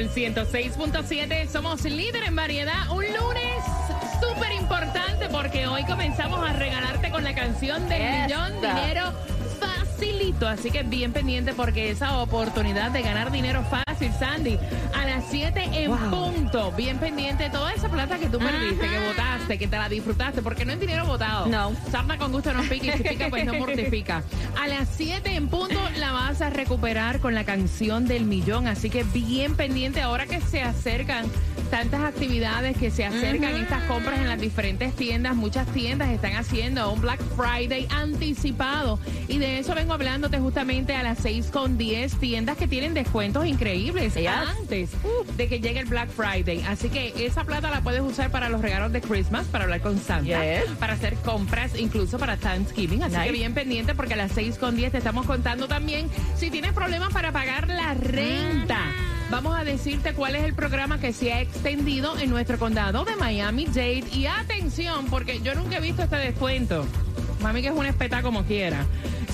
Sol 106.7. Somos líder en variedad. Un lunes súper importante porque hoy comenzamos a regalarte con la canción del Esta. millón dinero facilito. Así que bien pendiente porque esa oportunidad de ganar dinero fácil, Sandy, a las 7 en punto. Bien pendiente toda esa plata que tú perdiste, que votaste, que te la disfrutaste, porque no es dinero votado. No. Sarna con gusto no pica y si pica pues no mortifica. A las 7 en punto la vas a recuperar con la canción del millón. Así que bien pendiente ahora que se acercan tantas actividades, que se acercan estas compras en las diferentes tiendas. Muchas tiendas están haciendo un Black Friday anticipado. Y de eso vengo hablándote justamente a las 6 con 10 tiendas que tienen descuentos increíbles antes de que llegue el Black Friday. Así que esa plata la puedes usar para los regalos de Christmas, para hablar con Santa, Yes. para hacer compras, incluso para Thanksgiving. Así que bien pendiente porque a las 6 con 10 te estamos contando también si tienes problemas para pagar la renta. Vamos a decirte cuál es el programa que se ha extendido en nuestro condado de Miami-Dade. Y atención, porque yo nunca he visto este descuento. Mami que es un espectáculo como quiera.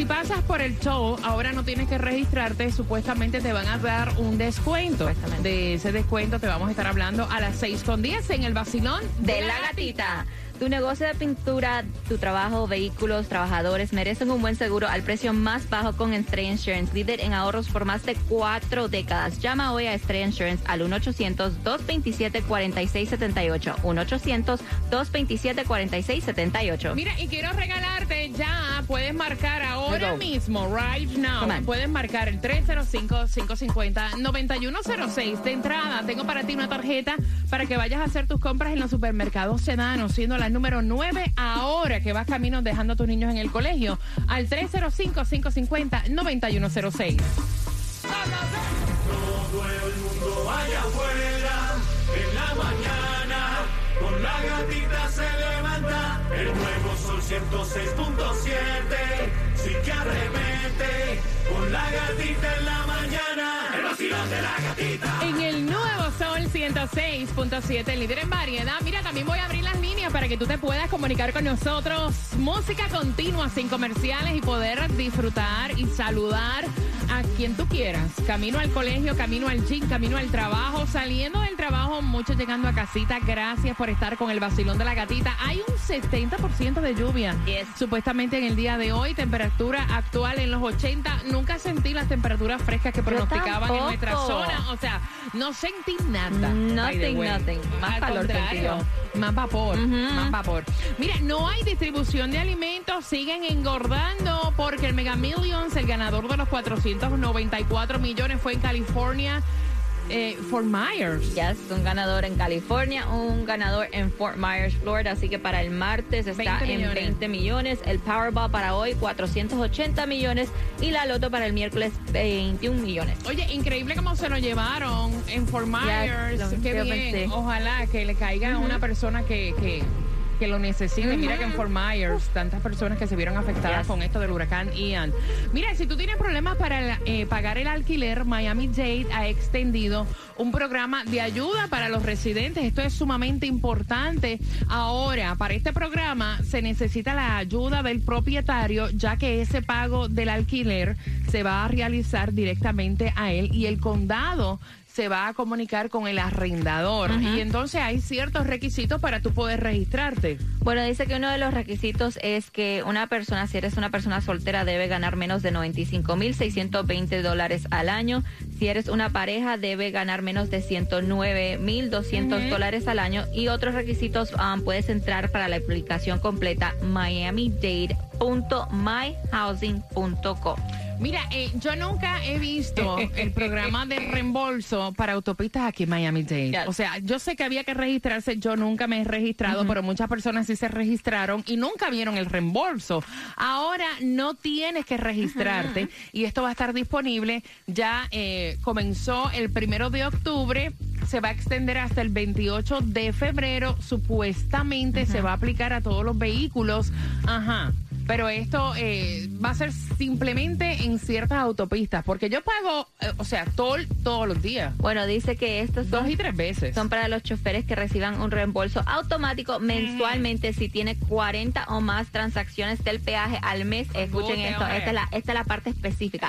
Si pasas por el show, ahora no tienes que registrarte, supuestamente te van a dar un descuento. De ese descuento te vamos a estar hablando a las 6 con 10 en el vacilón de la gatita. Tu negocio de pintura, tu trabajo, vehículos, trabajadores merecen un buen seguro al precio más bajo con Estrella Insurance, líder en ahorros por más de cuatro décadas. Llama hoy a Estrella Insurance al 1-800-227-4678. 1-800-227-4678. Mira, y quiero regalarte ya, puedes marcar ahora mismo, right now. Puedes marcar el 305-550-9106. De entrada, tengo para ti una tarjeta para que vayas a hacer tus compras en los supermercados sedanos, siendo la número 9 ahora que vas camino dejando a tus niños en el colegio, al 305-550-9106. Todo el mundo vaya afuera en la mañana. Con la gatita se levanta. El nuevo sol 106.7. Sí que arremete. Con la gatita en la mañana. El. En el nuevo Sol 106.7, líder en variedad. Mira, también voy a abrir las líneas para que tú te puedas comunicar con nosotros. Música continua, sin comerciales y poder disfrutar y saludar a quien tú quieras. Camino al colegio, camino al gym, camino al trabajo, saliendo del trabajo, muchos llegando a casita. Gracias por estar con el vacilón de la gatita. Hay un 70% de lluvia. Yes. Supuestamente en el día de hoy, temperatura actual en los 80. Nunca sentí las temperaturas frescas que pronosticaban en nuestra zona. O sea, no sentí nada. Nothing, nothing. Más Al calor contrario, más vapor, más vapor. Mira, no hay distribución de alimentos, siguen engordando porque el Mega Millions, el ganador de los 494 millones fue en California, eh, Fort Myers. Ya es un ganador en California, un ganador en Fort Myers, Florida. Así que para el martes está 20 en millones. 20 millones. El Powerball para hoy, 480 millones. Y la Loto para el miércoles, 21 millones. Oye, increíble cómo se lo llevaron en Fort Myers. lo- Qué bien. pensé. Ojalá que le caiga a una persona que, que, que lo necesiten. Mira que en Fort Myers, tantas personas que se vieron afectadas Yes. con esto del huracán Ian. Mira, si tú tienes problemas para eh, pagar el alquiler, Miami-Dade ha extendido un programa de ayuda para los residentes. Esto es sumamente importante. Ahora, para este programa se necesita la ayuda del propietario, ya que ese pago del alquiler se va a realizar directamente a él y el condado se va a comunicar con el arrendador. Y entonces hay ciertos requisitos para tú poder registrarte. Bueno, dice que uno de los requisitos es que una persona, si eres una persona soltera, debe ganar menos de 95.620 dólares al año. Si eres una pareja, debe ganar menos de 109.200 dólares al año. Y otros requisitos, um, puedes entrar para la aplicación completa miamidade.myhousing.com. Mira, eh, yo nunca he visto el programa de reembolso para autopistas aquí en Miami-Dade. Yes. O sea, yo sé que había que registrarse, yo nunca me he registrado, pero muchas personas sí se registraron y nunca vieron el reembolso. Ahora no tienes que registrarte y esto va a estar disponible. Ya eh, comenzó el primero de octubre. Se va a extender hasta el 28 de febrero. Supuestamente se va a aplicar a todos los vehículos. Ajá. Pero esto eh, va a ser simplemente en ciertas autopistas, porque yo pago, eh, o sea, toll todos los días, Bueno, dice que estos son dos y tres veces. Son para los choferes que reciban un reembolso automático mensualmente si tiene 40 o más transacciones del peaje al mes. Escuchen esto, esta es, la, esta es la parte específica.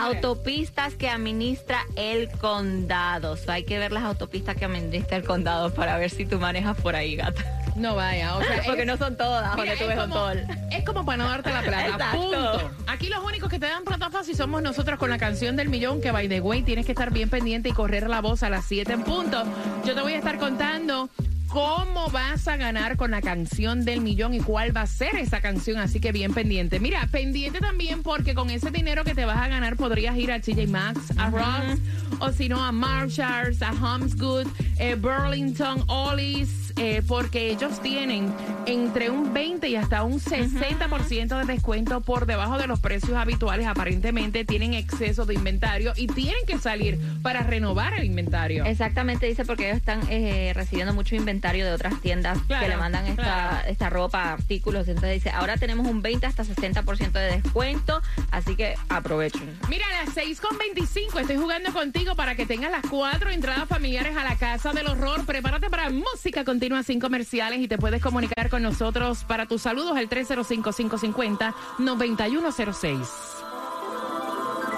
Autopistas que administra el condado. So, hay que ver las autopistas que administra el condado para ver si tú manejas por ahí, gata. No vaya, o sea, Porque es- no son todas, Mira, tú es, ves como, es como para no darte la plata. Exacto. Punto. Aquí los únicos que te dan plata fácil somos nosotros con la canción del millón, que by the way tienes que estar bien pendiente y correr la voz a las 7 en punto. Yo te voy a estar contando cómo vas a ganar con la canción del millón y cuál va a ser esa canción, así que bien pendiente. Mira, pendiente también porque con ese dinero que te vas a ganar podrías ir a TJ Maxx, a Ross, o si no a Marshalls, a Homesgood, eh, Burlington, Ollie's, eh, porque ellos tienen entre un 20 y hasta un 60% de descuento por debajo de los precios habituales. Aparentemente tienen exceso de inventario y tienen que salir para renovar el inventario. Exactamente, dice porque ellos están eh, recibiendo mucho inventario de otras tiendas Claro, que le mandan esta, claro. esta ropa, artículos. Entonces dice, ahora tenemos un 20 hasta 60% de descuento, así que aprovechen. Mira, a las 6 con 25 estoy jugando contigo para que tengas las cuatro entradas familiares a la Casa del Horror. Prepárate para música sin comerciales y te puedes comunicar con nosotros para tus saludos al 305-550-9106.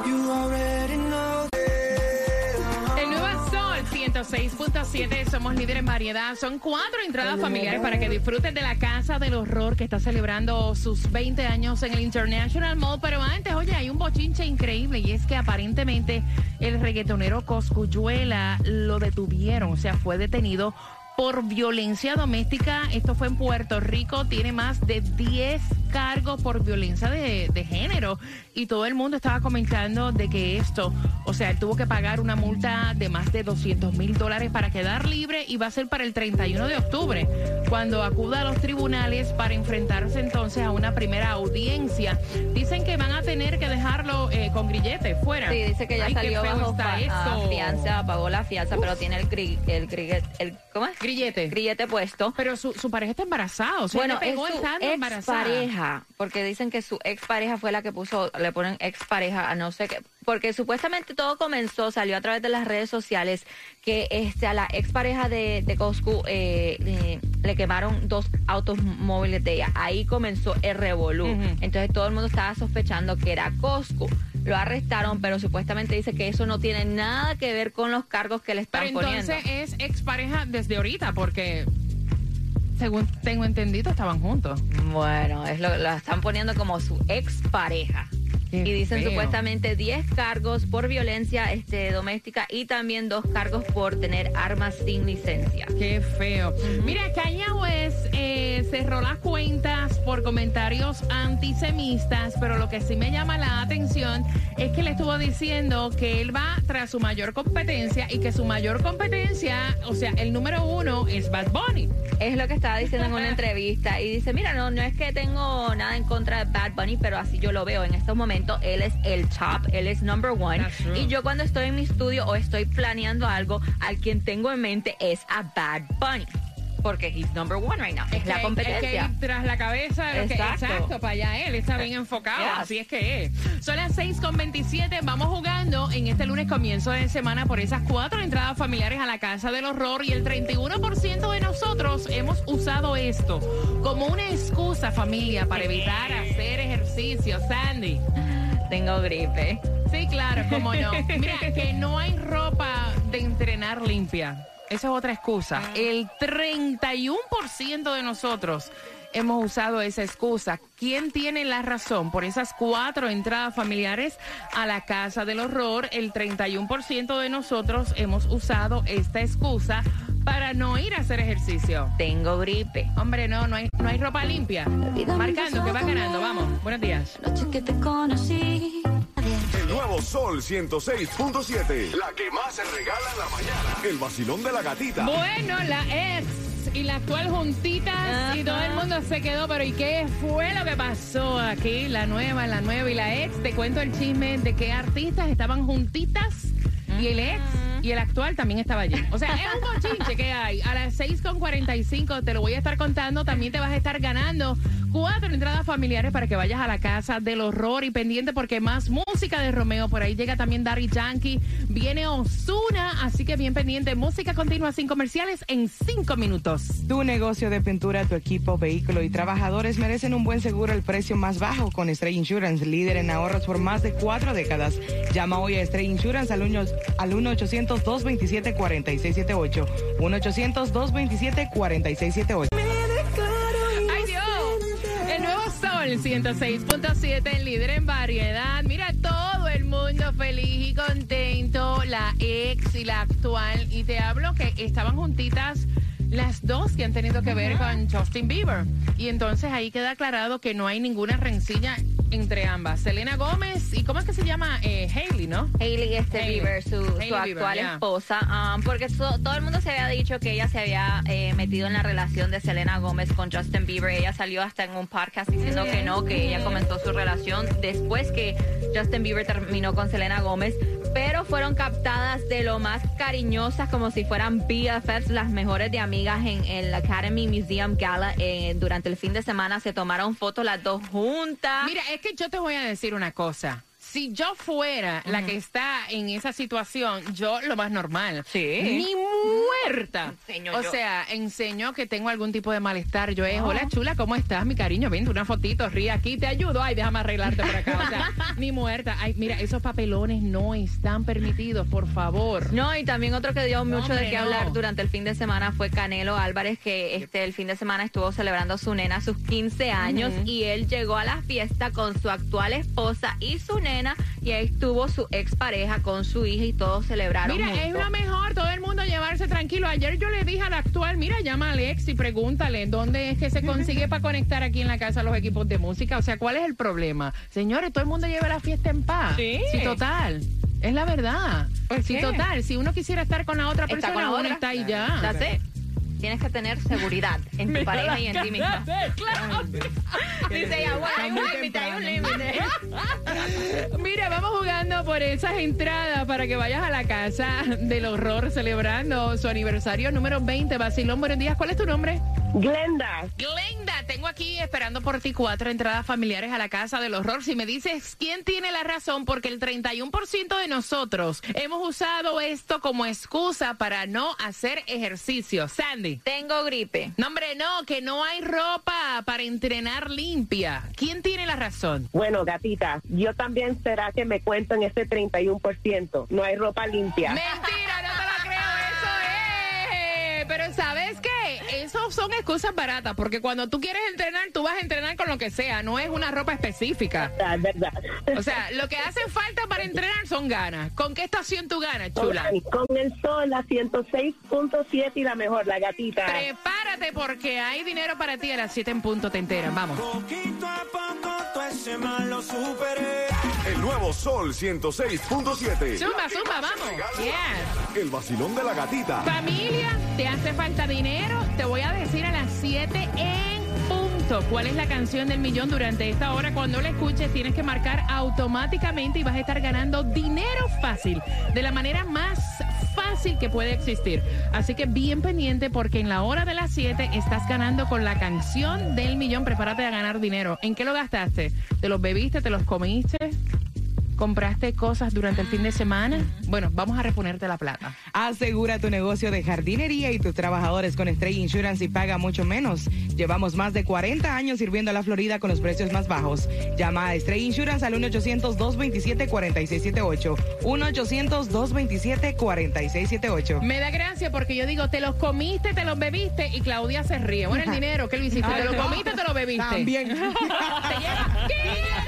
You already know. El Nueva Sol 106.7, somos líderes en variedad. Son cuatro entradas familiares para que disfruten de la Casa del Horror que está celebrando sus 20 años en el International Mall. Pero antes, oye, hay un bochinche increíble y es que aparentemente el reggaetonero Coscuyuela lo detuvieron, o sea, fue detenido por violencia doméstica. Esto fue en Puerto Rico. Tiene más de 10 cargos por violencia de, de género. Y todo el mundo estaba comentando de que esto, o sea, él tuvo que pagar una multa de más de 200 mil dólares para quedar libre y va a ser para el 31 de octubre, cuando acuda a los tribunales para enfrentarse entonces a una primera audiencia. Dicen que van a tener que dejarlo eh, con grillete fuera. Sí, dice que ya Ay, salió bajo está fa- a eso. fianza, pagó la fianza, pero tiene el, gri- el, gri- el ¿cómo es? Grillete. grillete puesto. Pero su, su pareja está embarazada, o sea, Bueno, es pegó su estando embarazada. Porque dicen que su expareja fue la que puso, le ponen expareja a no sé qué, porque supuestamente todo comenzó, salió a través de las redes sociales, que este a la expareja de, de Coscu eh, le, le quemaron dos autos móviles de ella. Ahí comenzó el revolú. Entonces todo el mundo estaba sospechando que era Coscu. Lo arrestaron, pero supuestamente dice que eso no tiene nada que ver con los cargos que le están Pero entonces poniendo. es expareja desde ahorita, porque según tengo entendido estaban juntos. Bueno, es lo, la están poniendo como su expareja. Qué y dicen feo. supuestamente 10 cargos por violencia este, doméstica y también dos cargos por tener armas sin licencia. Qué feo. Mira, Kanye West eh, cerró las cuentas por comentarios antisemistas, pero lo que sí me llama la atención es que le estuvo diciendo que él va tras su mayor competencia y que su mayor competencia, o sea, el número uno es Bad Bunny. Es lo que estaba diciendo en una entrevista y dice, mira, no, no es que tengo nada en contra de Bad Bunny, pero así yo lo veo en estos momentos, él es el top, él es number one. Y yo cuando estoy en mi estudio o estoy planeando algo, al quien tengo en mente es a Bad Bunny. Porque he's number one right now. Es, que la competencia. hay que ir tras la cabeza. lo que- Exacto. exacto, para allá él está bien enfocado. Yes. Así es que es. Son las 6 con 27. Vamos jugando en este lunes comienzo de semana por esas cuatro entradas familiares a la casa del horror. Y el 31% de nosotros hemos usado esto como una excusa, familia, para evitar hacer ejercicio. Sandy. Tengo gripe. Sí, claro, cómo no. Mira, que no hay ropa de entrenar limpia. Esa es otra excusa. El 31% de nosotros hemos usado esa excusa. ¿Quién tiene la razón por esas cuatro entradas familiares a la casa del horror? El 31% de nosotros hemos usado esta excusa para no ir a hacer ejercicio. Tengo gripe. Hombre, no, no hay, no hay ropa limpia. Marcando que va ganando, vamos. Buenos días. Noche que te conocí. El nuevo Sol 106.7. La que más se regala en la mañana. El vacilón de la gatita. Bueno, la ex y la actual juntitas y todo el mundo se quedó, pero ¿y qué fue lo que pasó aquí? La nueva, la nueva y la ex. Te cuento el chisme de qué artistas estaban juntitas y el ex y el actual también estaba allí. O sea, es un bochinche que hay. A las 6.45 te lo voy a estar contando. También te vas a estar ganando cuatro entradas familiares para que vayas a la casa del horror y pendiente porque más música de Romeo. Por ahí llega también Daddy Yankee. Viene Osuna, así que bien pendiente. Música continua sin comerciales en cinco minutos. Tu negocio de pintura, tu equipo, vehículo y trabajadores merecen un buen seguro al precio más bajo con Stray Insurance, líder en ahorros por más de cuatro décadas. Llama hoy a Stray Insurance al 1 al 1-800-227-4678. 1-800-227-4678. Sol 106.7, el líder en variedad. Mira, todo el mundo feliz y contento. La ex y la actual. Y te hablo que estaban juntitas las dos que han tenido que ver con Justin Bieber. Y entonces ahí queda aclarado que no hay ninguna rencilla entre ambas. Selena Gómez y ¿cómo es que se llama? Eh, Hailey, ¿no? Hailey este Hailey. Bieber, su, su Bieber, actual esposa, um, porque so- todo el mundo se había dicho que ella se había eh, metido en la relación de Selena Gómez con Justin Bieber. Ella salió hasta en un podcast diciendo que no, que ella comenzó su relación después que Justin Bieber terminó con Selena Gómez. Pero fueron captadas de lo más cariñosas, como si fueran BFFs, las mejores de amigas en el Academy Museum Gala. Eh, durante el fin de semana se tomaron fotos las dos juntas. Mira, es que yo te voy a decir una cosa. Si yo fuera la que está en esa situación, yo lo más normal. Sí. Ni muerta. Enseño o yo. sea, enseño que tengo algún tipo de malestar. Yo es, hola chula, ¿cómo estás, mi cariño? Vente una fotito, ríe aquí, te ayudo. Ay, déjame arreglarte por acá. O sea, ni muerta. Ay, mira, esos papelones no están permitidos, por favor. No, y también otro que dio mucho Hombre, de qué no. hablar durante el fin de semana fue Canelo Álvarez, que este el fin de semana estuvo celebrando su nena sus 15 años y él llegó a la fiesta con su actual esposa y su nena y ahí estuvo su expareja con su hija y todos celebraron Mira, es lo mejor, todo el mundo llevarse tranquilo. Ayer yo le dije al actual, mira, llama a Alex y pregúntale dónde es que se consigue para conectar aquí en la casa los equipos de música. O sea, ¿cuál es el problema? Señores, todo el mundo lleva la fiesta en paz. Sí. total. Es la verdad. ¿Por Sí, total. Si uno quisiera estar con la otra Está persona, con la uno otra. está ahí ya. That's it. Tienes que tener seguridad en tu pareja y en ti misma. Dice bueno, hay un límite, hay un límite. Mira, vamos jugando por esas entradas para que vayas a la casa del horror celebrando su aniversario número 20. Basilón, buenos días. ¿Cuál es tu nombre? Glenda, Glenda, tengo aquí esperando por ti cuatro entradas familiares a la casa del horror. Si me dices quién tiene la razón, porque el 31% de nosotros hemos usado esto como excusa para no hacer ejercicio. Sandy. Tengo gripe. No, hombre, no, que no hay ropa para entrenar limpia. ¿Quién tiene la razón? bueno, gatita, yo también será que me cuento en ese 31%. No hay ropa limpia. Mentira, Son excusas baratas, porque cuando tú quieres entrenar, tú vas a entrenar con lo que sea, no es una ropa específica. Es verdad. O sea, lo que hace falta para entrenar son ganas. ¿Con qué estación tú ganas, chula? Con el sol, la 106.7 y la mejor, la gatita. Prepárate porque hay dinero para ti a las 7 en punto, te enteras. Vamos. Poquito a poco todo ese mal lo superé. El nuevo Sol 106.7. Zumba, zumba, vamos. Yes. El vacilón de la gatita. Familia, ¿te hace falta dinero? Te voy a decir a las 7 en punto cuál es la canción del millón durante esta hora. Cuando la escuches tienes que marcar automáticamente y vas a estar ganando dinero fácil, de la manera más fácil que puede existir. Así que bien pendiente porque en la hora de las 7 estás ganando con la canción del millón. Prepárate a ganar dinero. ¿En qué lo gastaste? ¿Te los bebiste? ¿Te los comiste? ¿Compraste cosas durante el fin de semana? Bueno, vamos a reponerte la plata. Asegura tu negocio de jardinería y tus trabajadores con Stray Insurance y paga mucho menos. Llevamos más de 40 años sirviendo a la Florida con los precios más bajos. Llama a Stray Insurance al 1-800-227-4678. 1-800-227-4678. Me da gracia porque yo digo, te los comiste, te los bebiste y Claudia se ríe. Bueno, el dinero, ¿qué lo hiciste? ¿Te lo comiste, te lo bebiste? También. te 500